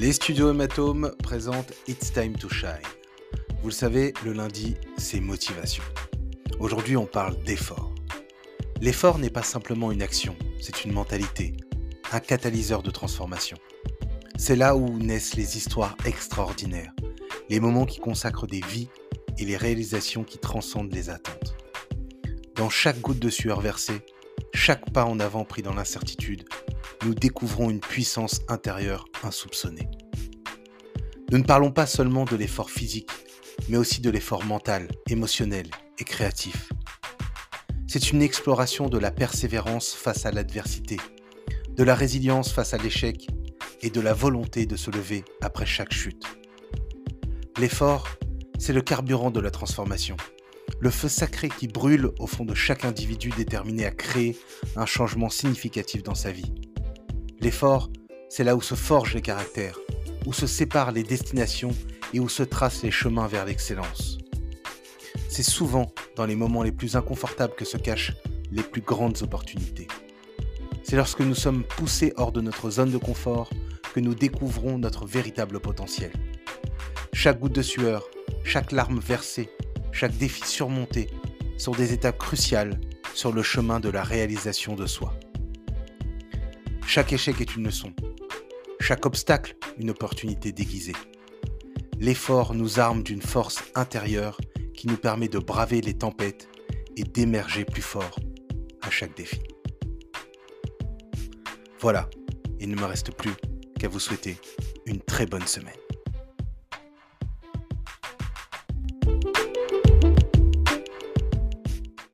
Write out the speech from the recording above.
Les studios Hématome présentent It's Time to Shine. Vous le savez, le lundi, c'est motivation. Aujourd'hui, on parle d'effort. L'effort n'est pas simplement une action, c'est une mentalité, un catalyseur de transformation. C'est là où naissent les histoires extraordinaires, les moments qui consacrent des vies et les réalisations qui transcendent les attentes. Dans chaque goutte de sueur versée, chaque pas en avant pris dans l'incertitude, nous découvrons une puissance intérieure insoupçonnée. Nous ne parlons pas seulement de l'effort physique, mais aussi de l'effort mental, émotionnel et créatif. C'est une exploration de la persévérance face à l'adversité, de la résilience face à l'échec et de la volonté de se lever après chaque chute. L'effort, c'est le carburant de la transformation, le feu sacré qui brûle au fond de chaque individu déterminé à créer un changement significatif dans sa vie. L'effort, c'est là où se forgent les caractères, où se séparent les destinations et où se tracent les chemins vers l'excellence. C'est souvent dans les moments les plus inconfortables que se cachent les plus grandes opportunités. C'est lorsque nous sommes poussés hors de notre zone de confort que nous découvrons notre véritable potentiel. Chaque goutte de sueur, chaque larme versée, chaque défi surmonté sont des étapes cruciales sur le chemin de la réalisation de soi. Chaque échec est une leçon, chaque obstacle une opportunité déguisée. L'effort nous arme d'une force intérieure qui nous permet de braver les tempêtes et d'émerger plus fort à chaque défi. Voilà, il ne me reste plus qu'à vous souhaiter une très bonne semaine.